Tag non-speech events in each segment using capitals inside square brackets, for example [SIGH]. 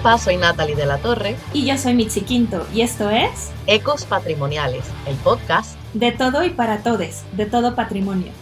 Sepa, soy Natalie de la Torre. Y yo soy Mitzi Quinto, y esto es Ecos Patrimoniales, el podcast de todo y para todes, de todo patrimonio.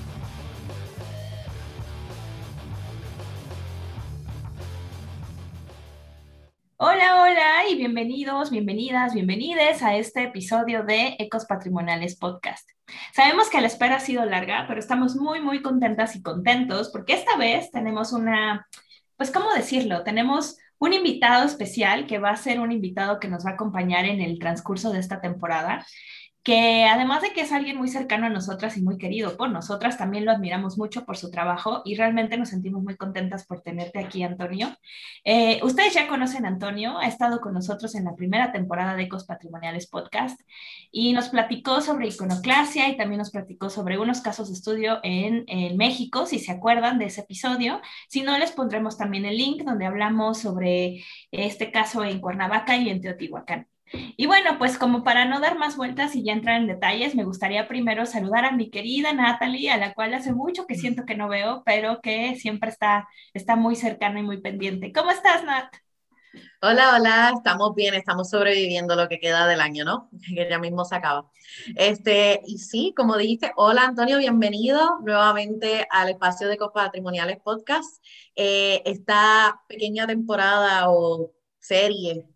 Hola, hola y bienvenidos, bienvenidas, bienvenides a este episodio de Ecos Patrimoniales Podcast. Sabemos que la espera ha sido larga, pero estamos muy, muy contentas y contentos porque esta vez tenemos una, pues, ¿cómo decirlo? Tenemos un invitado especial que va a ser un invitado que nos va a acompañar en el transcurso de esta temporada que además de que es alguien muy cercano a nosotras y muy querido por nosotras, también lo admiramos mucho por su trabajo y realmente nos sentimos muy contentas por tenerte aquí, Antonio. Eh, ustedes ya conocen a Antonio, ha estado con nosotros en la primera temporada de Ecos Patrimoniales Podcast y nos platicó sobre iconoclasia y también nos platicó sobre unos casos de estudio en, en México, si se acuerdan de ese episodio. Si no, les pondremos también el link donde hablamos sobre este caso en Cuernavaca y en Teotihuacán. Y bueno, pues como para no dar más vueltas y ya entrar en detalles, me gustaría primero saludar a mi querida Natalie, a la cual hace mucho que siento que no veo, pero que siempre está, está muy cercana y muy pendiente. ¿Cómo estás, Nat? Hola, hola, estamos bien, estamos sobreviviendo lo que queda del año, ¿no? [LAUGHS] Que ya mismo se acaba. Este, y sí, como dijiste, hola Antonio, bienvenido nuevamente al espacio de Patrimoniales Podcast. Eh, esta pequeña temporada o serie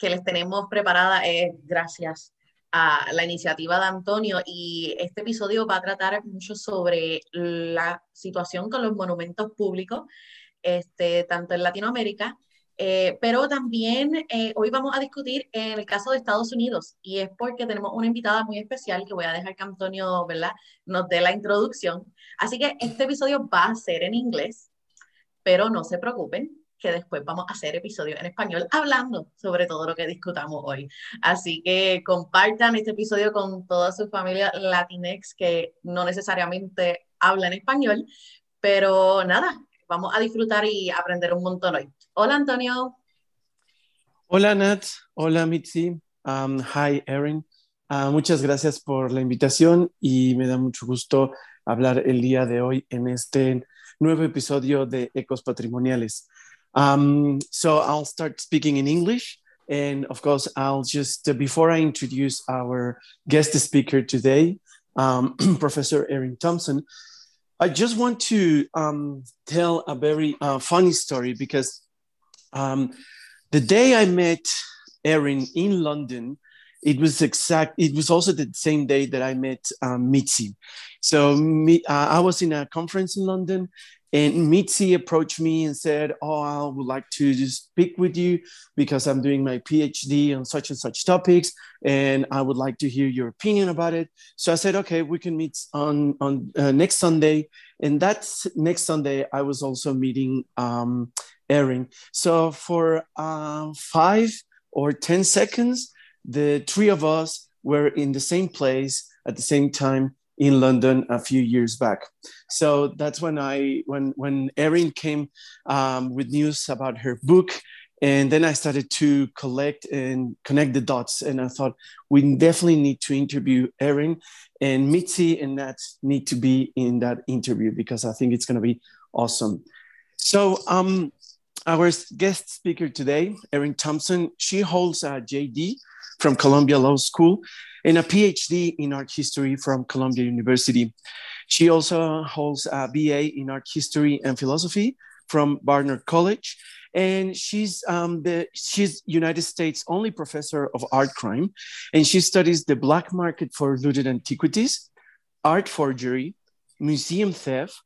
que les tenemos preparada es gracias a la iniciativa de Antonio y este episodio va a tratar mucho sobre la situación con los monumentos públicos, este, tanto en Latinoamérica, eh, pero también eh, hoy vamos a discutir el caso de Estados Unidos y es porque tenemos una invitada muy especial que voy a dejar que Antonio ¿verdad? nos dé la introducción. Así que este episodio va a ser en inglés, pero no se preocupen, que después vamos a hacer episodios en español hablando sobre todo lo que discutamos hoy. Así que compartan este episodio con toda su familia latinex que no necesariamente habla en español, pero nada, vamos a disfrutar y aprender un montón hoy. Hola Antonio. Hola Nat, hola Mitzi, um, hi Erin. Uh, muchas gracias por la invitación y me da mucho gusto hablar el día de hoy en este nuevo episodio de Ecos Patrimoniales. Um, so I'll start speaking in English. And of course, I'll just, uh, before I introduce our guest speaker today, um, [CLEARS THROAT] Professor Erin Thompson, I just want to um, tell a very uh, funny story because um, the day I met Erin in London, it was exact. It was also the same day that I met um, Mitzi. So me, uh, I was in a conference in London, and Mitzi approached me and said, Oh, I would like to just speak with you because I'm doing my PhD on such and such topics, and I would like to hear your opinion about it. So I said, Okay, we can meet on, on uh, next Sunday. And that next Sunday, I was also meeting um, Erin. So for uh, five or 10 seconds, the three of us were in the same place at the same time in London a few years back. So that's when I when when Erin came um, with news about her book, and then I started to collect and connect the dots. And I thought we definitely need to interview Erin, and Mitzi and Nat need to be in that interview because I think it's going to be awesome. So um, our guest speaker today, Erin Thompson, she holds a JD from Columbia Law School and a PhD in art history from Columbia University. She also holds a BA in art history and philosophy from Barnard College. And she's um, the she's United States only professor of art crime, and she studies the black market for looted antiquities, art forgery, museum theft,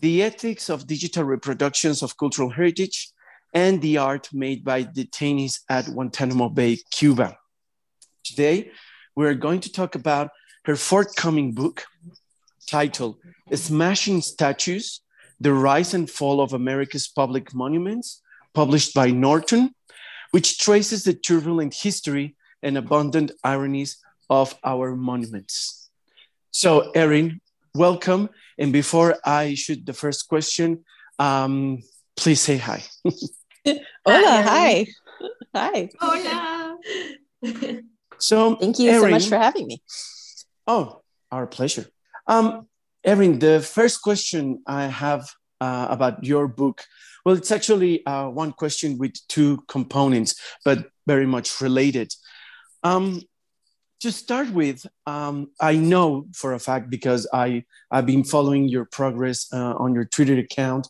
the ethics of digital reproductions of cultural heritage, and the art made by detainees at Guantanamo Bay, Cuba. Today, we're going to talk about her forthcoming book titled Smashing Statues The Rise and Fall of America's Public Monuments, published by Norton, which traces the turbulent history and abundant ironies of our monuments. So, Erin, welcome. And before I shoot the first question, um, please say hi. [LAUGHS] Hola, hi. [LAUGHS] Hi. Hola. [LAUGHS] So thank you Erin, so much for having me. Oh, our pleasure. Um, Erin, the first question I have uh, about your book. Well, it's actually uh, one question with two components, but very much related. Um, to start with, um, I know for a fact because I I've been following your progress uh, on your Twitter account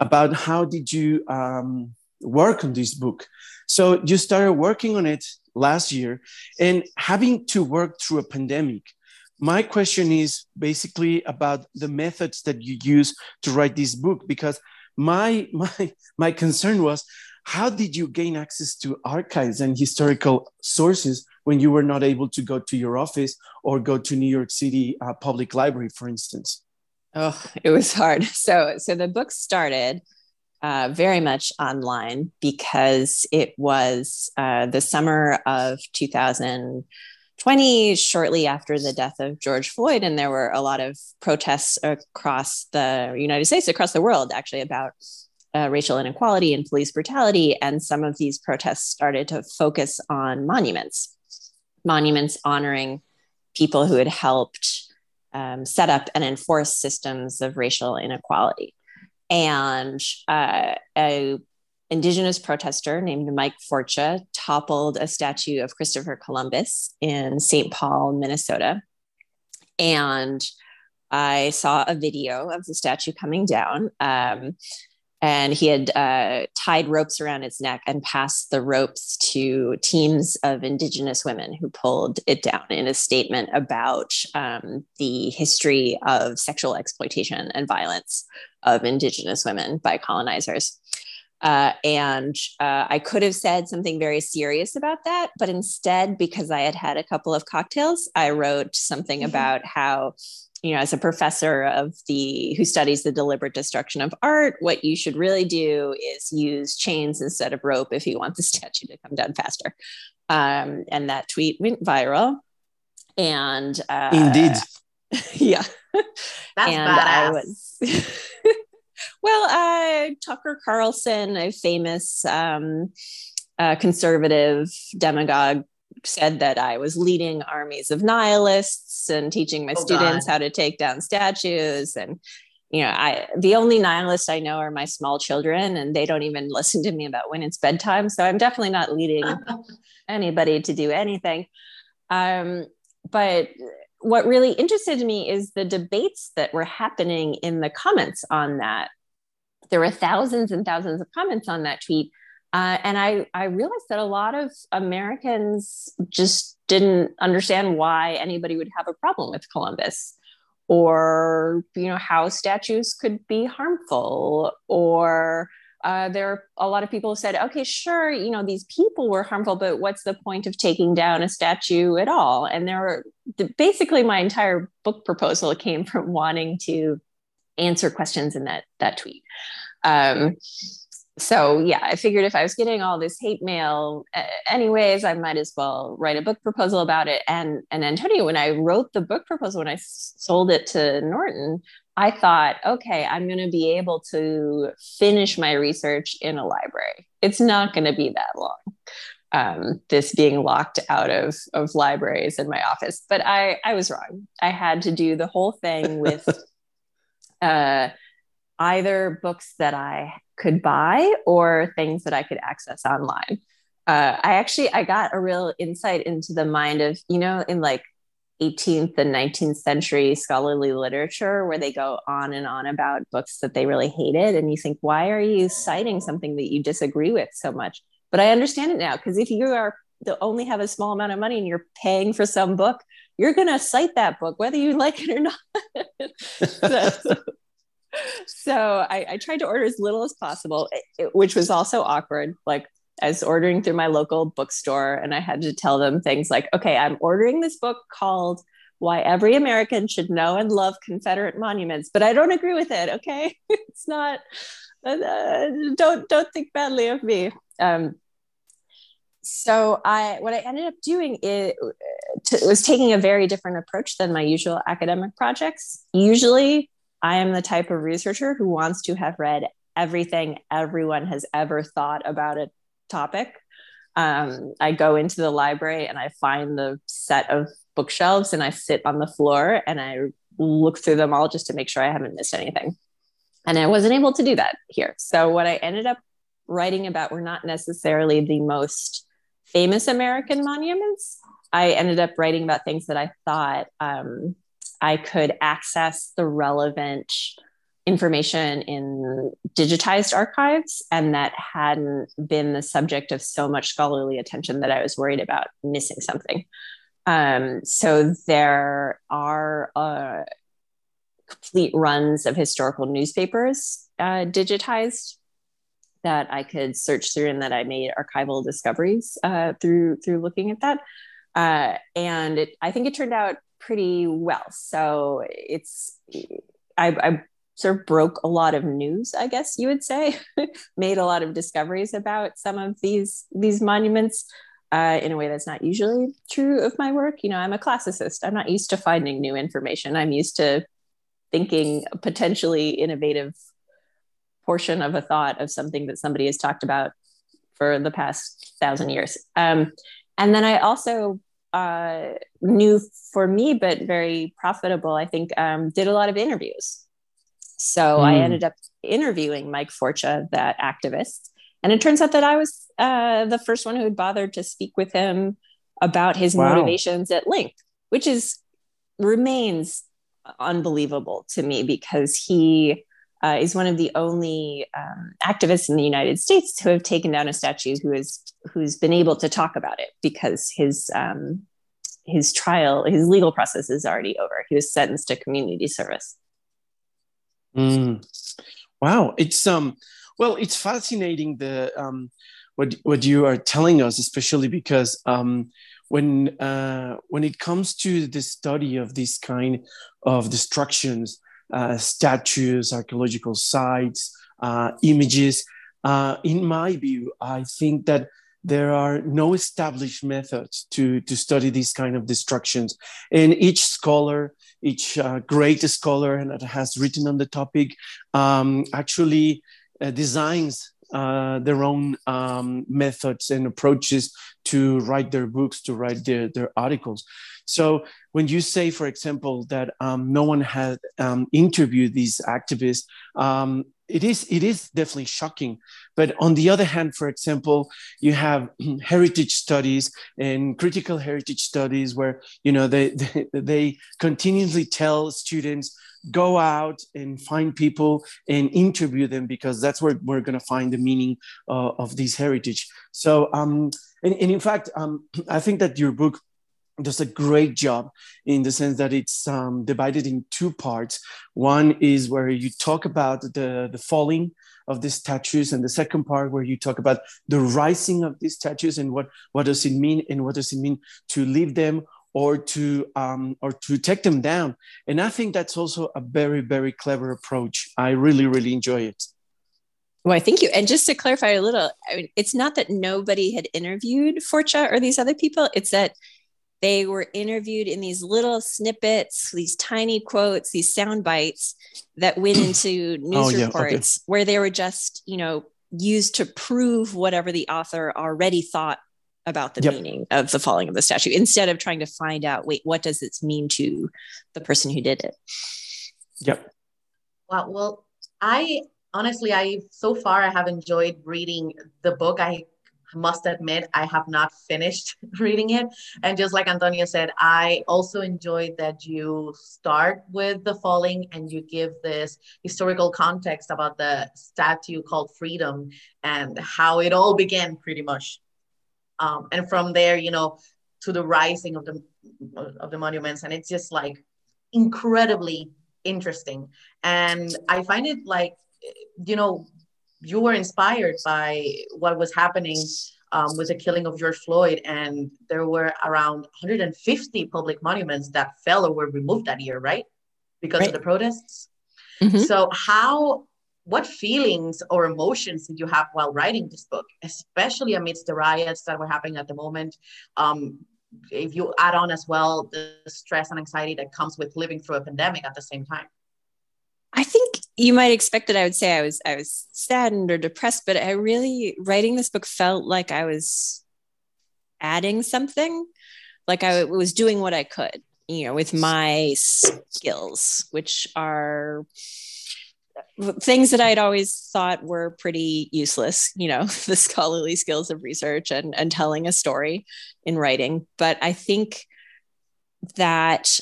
about how did you um, work on this book. So you started working on it last year, and having to work through a pandemic. My question is basically about the methods that you use to write this book because my [LAUGHS] my my concern was how did you gain access to archives and historical sources when you were not able to go to your office or go to New York City uh, Public Library, for instance? Oh, it was hard. [LAUGHS] So, so the book started uh, very much online because it was uh, the summer of 2020, shortly after the death of George Floyd, and there were a lot of protests across the United States, across the world, actually about uh, racial inequality and police brutality. And some of these protests started to focus on monuments, monuments honoring people who had helped um, set up and enforce systems of racial inequality. And uh, a indigenous protester named Mike Forcia toppled a statue of Christopher Columbus in St. Paul, Minnesota. And I saw a video of the statue coming down. Um, and he had uh, tied ropes around its neck and passed the ropes to teams of indigenous women who pulled it down in a statement about um, the history of sexual exploitation and violence of indigenous women by colonizers uh, and uh, I could have said something very serious about that, but instead, because I had had a couple of cocktails, I wrote something mm-hmm. about how you know, as a professor of the who studies the deliberate destruction of art, what you should really do is use chains instead of rope if you want the [LAUGHS] statue to come down faster. Um, and that tweet went viral. And uh, indeed, [LAUGHS] yeah, that's and badass. I was. [LAUGHS] well, uh, Tucker Carlson, a famous um, uh, conservative demagogue, said that I was leading armies of nihilists and teaching my oh, students God. how to take down statues. And, you know, I, the only nihilists I know are my small children, and they don't even listen to me about when it's bedtime. So I'm definitely not leading [LAUGHS] anybody to do anything. Um, but what really interested me is the debates that were happening in the comments on that. There were thousands and thousands of comments on that tweet uh, and I, I realized that a lot of Americans just didn't understand why anybody would have a problem with Columbus or you know how statues could be harmful or uh, there are a lot of people who said okay sure you know these people were harmful but what's the point of taking down a statue at all? And there were basically my entire book proposal came from wanting to answer questions in that that tweet. Um, so yeah i figured if i was getting all this hate mail anyways i might as well write a book proposal about it. And and antonio when i wrote the book proposal when I s- sold it to norton i thought okay i'm going to be able to finish my research in a library. It's not going to be that long um, this being locked out of of libraries in my office. But i i was wrong. I had to do the whole thing with [LAUGHS] uh either books that I could buy or things that I could access online. Uh, I actually I got a real insight into the mind of you know in like 18th and 19th century scholarly literature where they go on and on about books that they really hated. And you think why are you citing something that you disagree with so much? But i understand it now because if you are only have a small amount of money and you're paying for some book you're going to cite that book whether you [LAUGHS] like it or not. [LAUGHS] So, [LAUGHS] so I, I, tried to order as little as possible, which was also awkward. Like I was ordering through my local bookstore and I had to tell them things like, okay, I'm ordering this book called Why Every American Should Know and Love Confederate Monuments, but I don't agree with it. Okay. [LAUGHS] it's not, uh, don't, don't think badly of me. Um, so I, what I ended up doing is, was taking a very different approach than my usual academic projects. Usually I am the type of researcher who wants to have read everything everyone has ever thought about a topic. Um, I go into the library and I find the set of bookshelves and I sit on the floor and I look through them all just to make sure I haven't missed anything. And I wasn't able to do that here. So what I ended up writing about were not necessarily the most famous American monuments. I ended up writing about things that I thought um, I could access the relevant information in digitized archives and that hadn't been the subject of so much scholarly attention that I was worried about missing something. Um, so there are uh, complete runs of historical newspapers uh, digitized that I could search through and that I made archival discoveries uh, through through looking at that. Uh, and it, I think it turned out pretty well. So it's I, I sort of broke a lot of news, I guess you would say, [LAUGHS] made a lot of discoveries about some of these these monuments. Uh, in a way that's not usually true of my work. You know, I'm a classicist. I'm not used to finding new information. I'm used to thinking potentially innovative portion of a thought of something that somebody has talked about for the past thousand years. Um, and then I also uh, new for me, but very profitable, I think, um, did a lot of interviews. So mm. I hmm. ended up interviewing Mike Forcia, that activist. And it turns out that I was uh, the first one who had bothered to speak with him about his wow. motivations at length, which is remains unbelievable to me because he uh, is one of the only um, activists in the United States who have taken down a statue who is who's been able to talk about it because his um, his trial, his legal process is already over. He was sentenced to community service. Mm. Wow, it's um, well, it's fascinating the um, what what you are telling us, especially because um, when uh, when it comes to the study of this kind of destructions statues, archaeological sites, uh, images. Uh, in my view, I think that there are no established methods to, to study these kind of destructions. And each scholar, each uh, great scholar that has written on the topic, um, actually uh, designs uh, their own um, methods and approaches to write their books, to write their, their articles. So when you say, for example, that um, no one had um, interviewed these activists, um, it is it is definitely shocking. But on the other hand, for example, you have [CLEARS THROAT] heritage studies and critical heritage studies where you know they they, they continuously tell students go out and find people and interview them because that's where we're going to find the meaning uh, of this heritage. So um, and, and in fact, um, [CLEARS THROAT] I think that your book does a great job in the sense that it's um, divided in two parts. One is where you talk about the, the falling of these statues, and the second part where you talk about the rising of these statues and what, what does it mean and what does it mean to leave them or to um, or to take them down. And I think that's also a very very clever approach. I really really enjoy it. Well, I thank you. And just to clarify a little, I mean, it's not that nobody had interviewed Forcia or these other people. It's that they were interviewed in these little snippets, these tiny quotes, these sound bites that went [CLEARS THROAT] into oh, news oh, yeah, reports okay. where they were just, you know, used to prove whatever the author already thought about the yep. meaning of the falling of the statue instead of trying to find out, wait, what does this mean to the person who did it? Yep. Wow. Well, I honestly, I so far I have enjoyed reading the book. I must admit I have not finished [LAUGHS] reading it. And just like Antonio said, I also enjoyed that you start with the falling and you give this historical context about the statue called Freedom and how it all began pretty much. Um, and from there, you know, to the rising of the of the monuments, and it's just like incredibly interesting. And I find it like, you know, you were inspired by what was happening um, with the killing of George Floyd, and there were around 150 public monuments that fell or were removed that year, right? Because right. of the protests. Mm-hmm. So, how, what feelings or emotions did you have while writing this book, especially amidst the riots that were happening at the moment? Um, if you add on as well the stress and anxiety that comes with living through a pandemic at the same time. I think you might expect that I would say I was I was saddened or depressed, but I really writing this book felt like I was adding something, like I was doing what I could, you know, with my skills, which are things that I'd always thought were pretty useless, you know, [LAUGHS] the scholarly skills of research and, and telling a story in writing. But I think that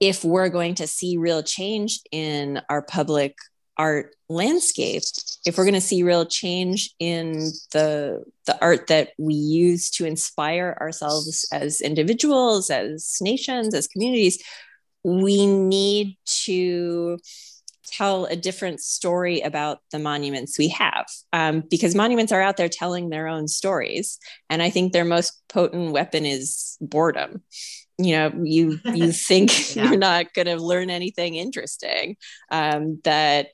if we're going to see real change in our public art landscape, if we're going to see real change in the the art that we use to inspire ourselves as individuals, as nations, as communities, we need to tell a different story about the monuments we have um, because monuments are out there telling their own stories and i think their most potent weapon is boredom you know you you [LAUGHS] think [LAUGHS] yeah. you're not going to learn anything interesting um, that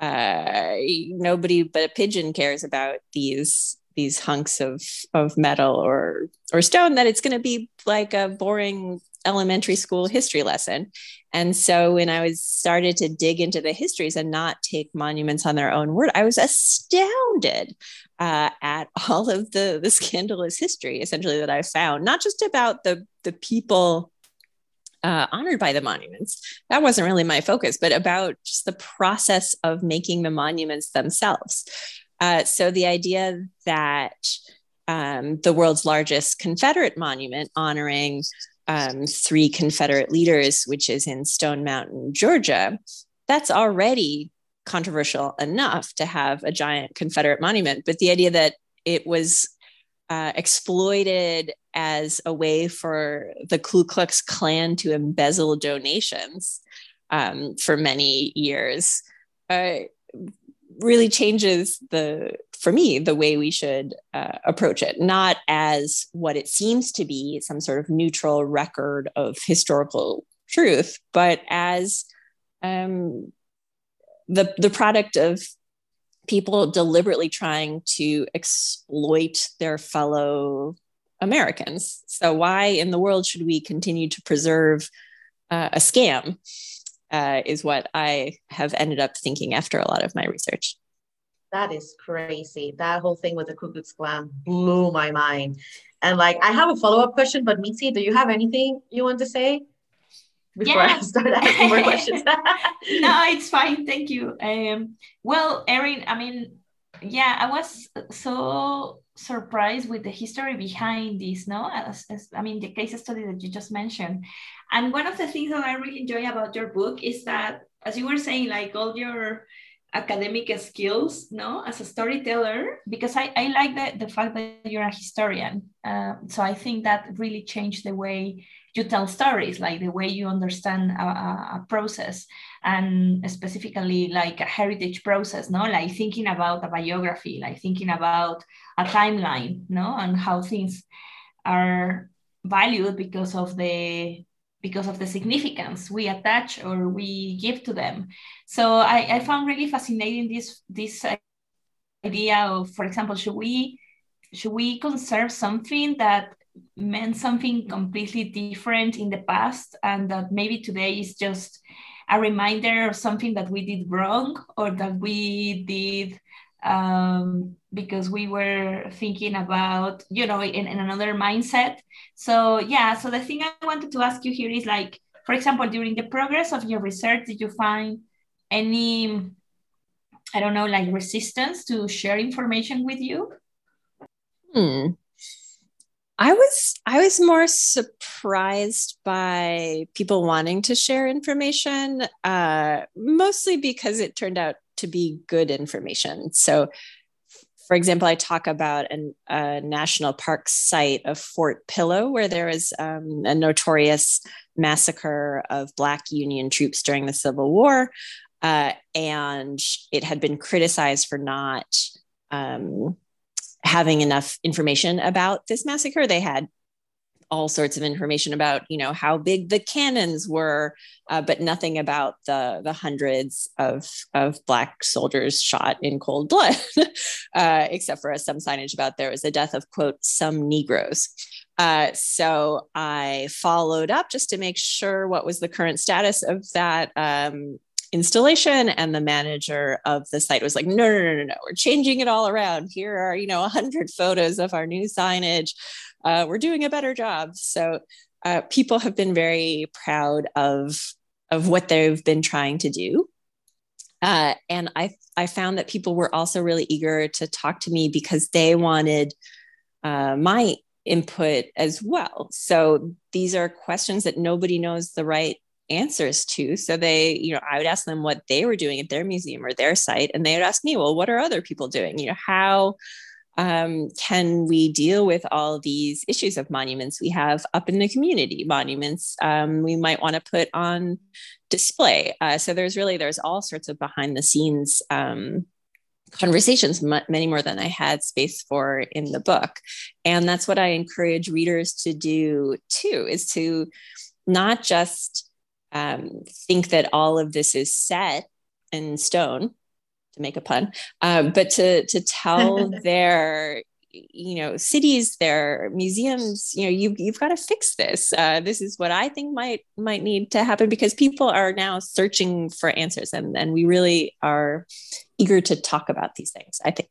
uh, nobody but a pigeon cares about these these hunks of of metal or or stone that it's going to be like a boring elementary school history lesson and so when i was started to dig into the histories and not take monuments on their own word i was astounded uh, at [LAUGHS] all of the the scandalous history essentially that i found not just about the the people uh, honored by the monuments. That wasn't really my focus, but about just the process of making the monuments themselves. Uh, so the idea that um, the world's largest Confederate monument honoring um, three Confederate leaders, which is in Stone Mountain, Georgia, that's already controversial enough to have a giant Confederate monument. But the idea that it was uh, exploited as a way for the Ku Klux Klan to embezzle donations um, for many years uh, really changes the for me the way we should uh, approach it not as what it seems to be some sort of neutral record of historical truth but as um, the the product of people deliberately trying to exploit their fellow Americans. So, why in the world should we continue to preserve uh, a scam? Uh, is what I have ended up thinking after a lot of my research. That is crazy. That whole thing with the Ku Klux Klan blew my mind. And like, I have a follow up question, but Mitzi, do you have anything you want to say? before yeah. I [LAUGHS] start asking more questions. [LAUGHS] [LAUGHS] no, it's fine. Thank you. Um, well, Erin, I mean, yeah, I was so surprised with the history behind this, no? As, as, I mean, the case study that you just mentioned. And one of the things that I really enjoy about your book is that, as you were saying, like all your academic skills no as a storyteller because i, I like the, the fact that you're a historian. Uh, so i think that really changed the way you tell stories like the way you understand a, a, process and specifically like a heritage process no like thinking about a biography like thinking about a timeline no and how things are valued because of the because of the significance we attach or we give to them. So I, I found really fascinating this this idea of, for example, should we should we conserve something that meant something completely different in the past and that maybe today is just a reminder of something that we did wrong or that we did um, because we were thinking about, you know, in, in another mindset. So, yeah, so the thing I wanted to ask you here is like, for example, during the progress of your research, did you find any, I don't know, like resistance to share information with you? Hmm. I was I was more surprised by people wanting to share information, uh, mostly because it turned out to be good information. So, for example, I talk about an, a national park site of Fort Pillow, where there was um, a notorious massacre of Black Union troops during the Civil War. Uh, and it had been criticized for not um, having enough information about this massacre. They had all sorts of information about you know how big the cannons were uh, but nothing about the the hundreds of of black soldiers shot in cold blood [LAUGHS] uh, except for some signage about there was the death of quote some negroes. Uh, so i followed up just to make sure what was the current status of that um, installation and the manager of the site was like no no no no no we're changing it all around. Here are you know 100 photos of our new signage uh, we're doing a better job. So uh, people have been very proud of of what they've been trying to do. Uh, and I, I found that people were also really eager to talk to me because they wanted uh, my input as well. So these are questions that nobody knows the right answers to. So they, you know, I would ask them what they were doing at their museum or their site, and they would ask me, well, what are other people doing? You know, how um, can we deal with all these issues of monuments we have up in the community? Monuments um, we might want to put on display. Uh, so there's really there's all sorts of behind the scenes um, conversations many more than i had space for in the book. And that's what i encourage readers to do too is to not just um, think that all of this is set in stone to make a pun, um, but to to tell [LAUGHS] their you know cities their museums you know you, you've got to fix this. Uh, this is what i think might might need to happen because people are now searching for answers and and we really are eager to talk about these things i think.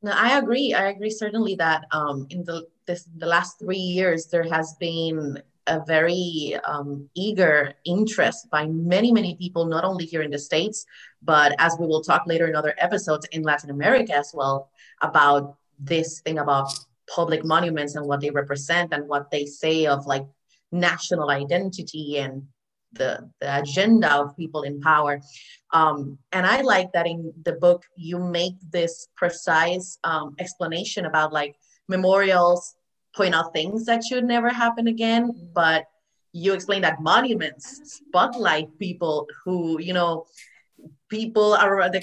No i agree. I agree certainly that um, in the this the last three years there has been a very um, eager interest by many, many people, not only here in the States, but as we will talk later in other episodes in Latin America as well, about this thing about public monuments and what they represent and what they say of like national identity and the, the agenda of people in power. Um, and I like that in the book, you make this precise um, explanation about like memorials point out things that should never happen again, but you explain that monuments spotlight people who, you know, people are the,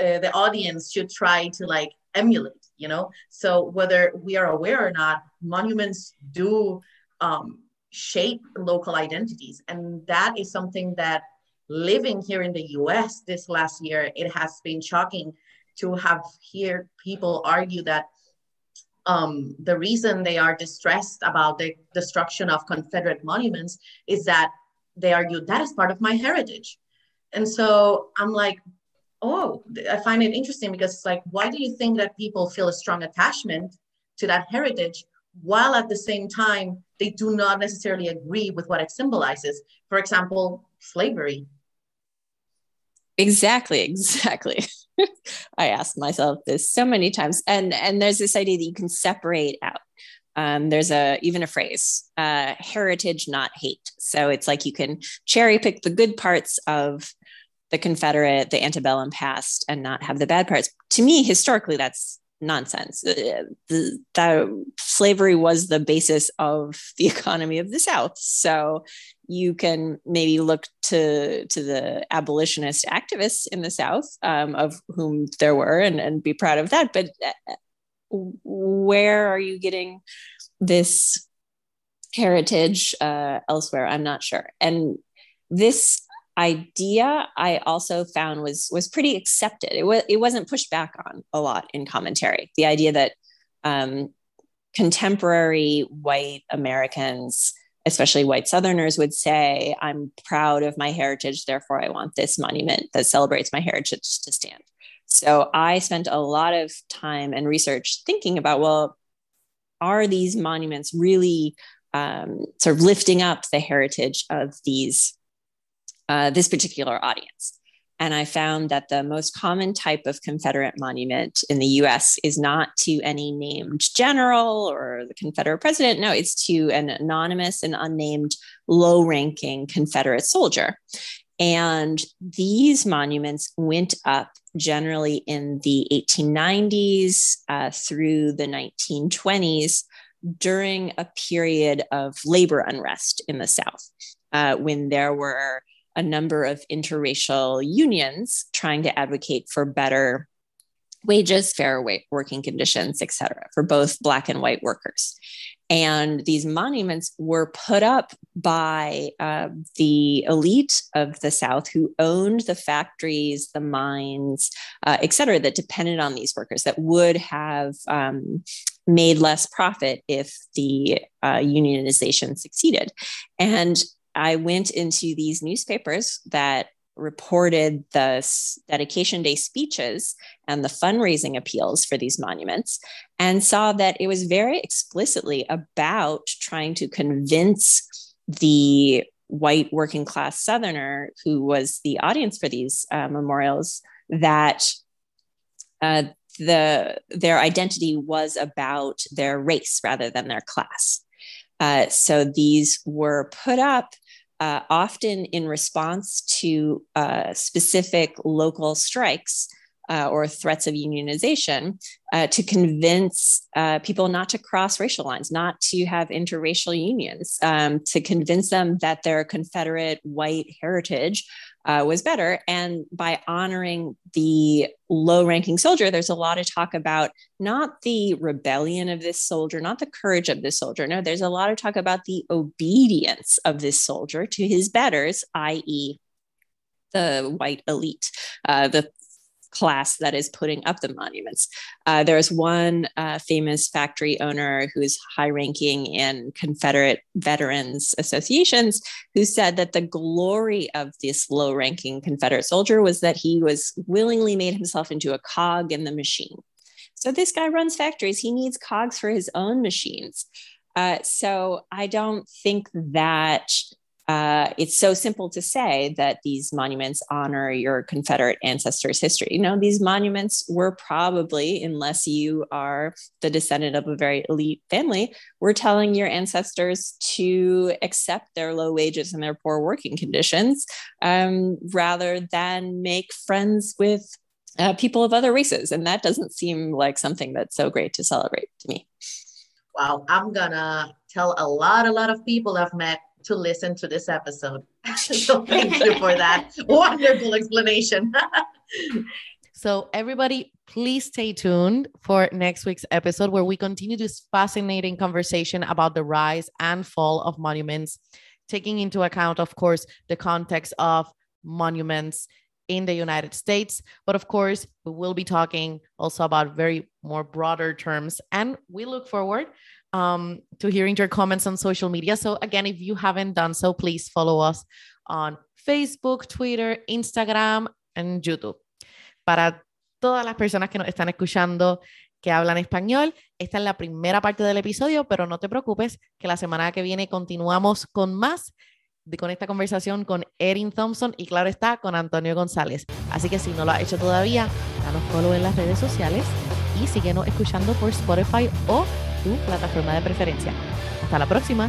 uh, the audience should try to like emulate, you know? So whether we are aware or not, monuments do um, shape local identities. And that is something that living here in the US this last year, it has been shocking to have hear people argue that um, the reason they are distressed about the destruction of Confederate monuments is that they argue that is part of my heritage. And so I'm like, oh, I find it interesting because it's like, why do you think that people feel a strong attachment to that heritage while at the same time they do not necessarily agree with what it symbolizes? For example, slavery. Exactly, [LAUGHS] exactly. [LAUGHS] I asked myself this so many times, and and there's this idea that you can separate out. Um, there's a even a phrase, uh, heritage, not hate. So it's like you can cherry pick the good parts of the Confederate, the antebellum past, and not have the bad parts. To me, historically, that's nonsense. Uh, the, the, slavery was the basis of the [LAUGHS] economy of the South. So you can maybe look to to the abolitionist activists in the South, um, of whom there were, and, and be proud of that. But uh, where are you getting this heritage uh, elsewhere? I'm not sure. And this idea I also found was was pretty accepted. It was it wasn't pushed back on a lot in commentary. The idea that um, contemporary white Americans, especially white Southerners, would say, "I'm proud of my heritage, therefore I want this monument that celebrates my heritage to stand." So I spent a lot of time and research thinking about, well, are these monuments really um, sort of lifting up the heritage of these uh, this particular audience. And I found that the most common type of Confederate monument in the US is not to any named general or the Confederate president. No, it's to an anonymous and unnamed low ranking Confederate soldier. And these monuments went up generally in the 1890s uh, through the 1920s during a period of labor unrest in the South, uh, when there were a number of interracial unions trying to advocate for better wages, fair working conditions, et cetera, for both Black and white workers. And these monuments were put up by uh, the elite of the South who owned the factories, the mines, uh, et cetera, that depended on these workers that would have um, made less profit if the uh, unionization succeeded. And I went into these newspapers that reported the dedication day speeches and the fundraising appeals for these monuments and saw that it was very explicitly about trying to convince the white working class Southerner who was the audience for these uh, memorials that uh, the their identity was about their race rather than their class. Uh, so these were put up uh, often in response to uh, specific local strikes uh, or threats of unionization uh, to convince uh, people not to cross racial lines, not to have interracial unions, um, to convince them that their Confederate white heritage uh, was better. And by honoring the low ranking soldier, there's a lot of talk about not the rebellion of this soldier, not the courage of this soldier. No, there's a lot of talk about the obedience of this soldier to his betters, i.e., the white elite, uh, the class that is putting up the monuments. Uh, there's one uh, famous factory owner who's high ranking in Confederate veterans associations who said that the glory of this low ranking Confederate soldier was that he was willingly made himself into a cog in the machine. So this guy runs factories, he needs cogs for his own machines. Uh, so I don't think that uh, it's so simple to say that these monuments honor your Confederate ancestors' history. You know, these monuments were probably, unless you are the descendant of a very elite family, were telling your ancestors to accept their low wages and their poor working conditions um, rather than make friends with uh, people of other races. And that doesn't seem like something that's so great to celebrate to me. Wow, I'm gonna tell a lot, a lot of people I've met to listen to this episode. [LAUGHS] so [LAUGHS] thank you for that wonderful explanation. [LAUGHS] so everybody, please stay tuned for next week's episode where we continue this fascinating conversation about the rise and fall of monuments, taking into account, of course, the context of monuments in the United States. But of course, we will be talking also about very more broader terms. And we look forward um, to hearing your comments on social media. So, again, if you haven't done so, please follow us on Facebook, Twitter, Instagram, and YouTube. Para todas las personas que nos están escuchando que hablan español, esta es la primera parte del episodio, pero no te preocupes que la semana que viene continuamos con más de, con esta conversación con Erin Thompson y claro está con Antonio González. Así que si no lo has hecho todavía, danos follow en las redes sociales y síguenos escuchando por Spotify o tu plataforma de preferencia. Hasta la próxima.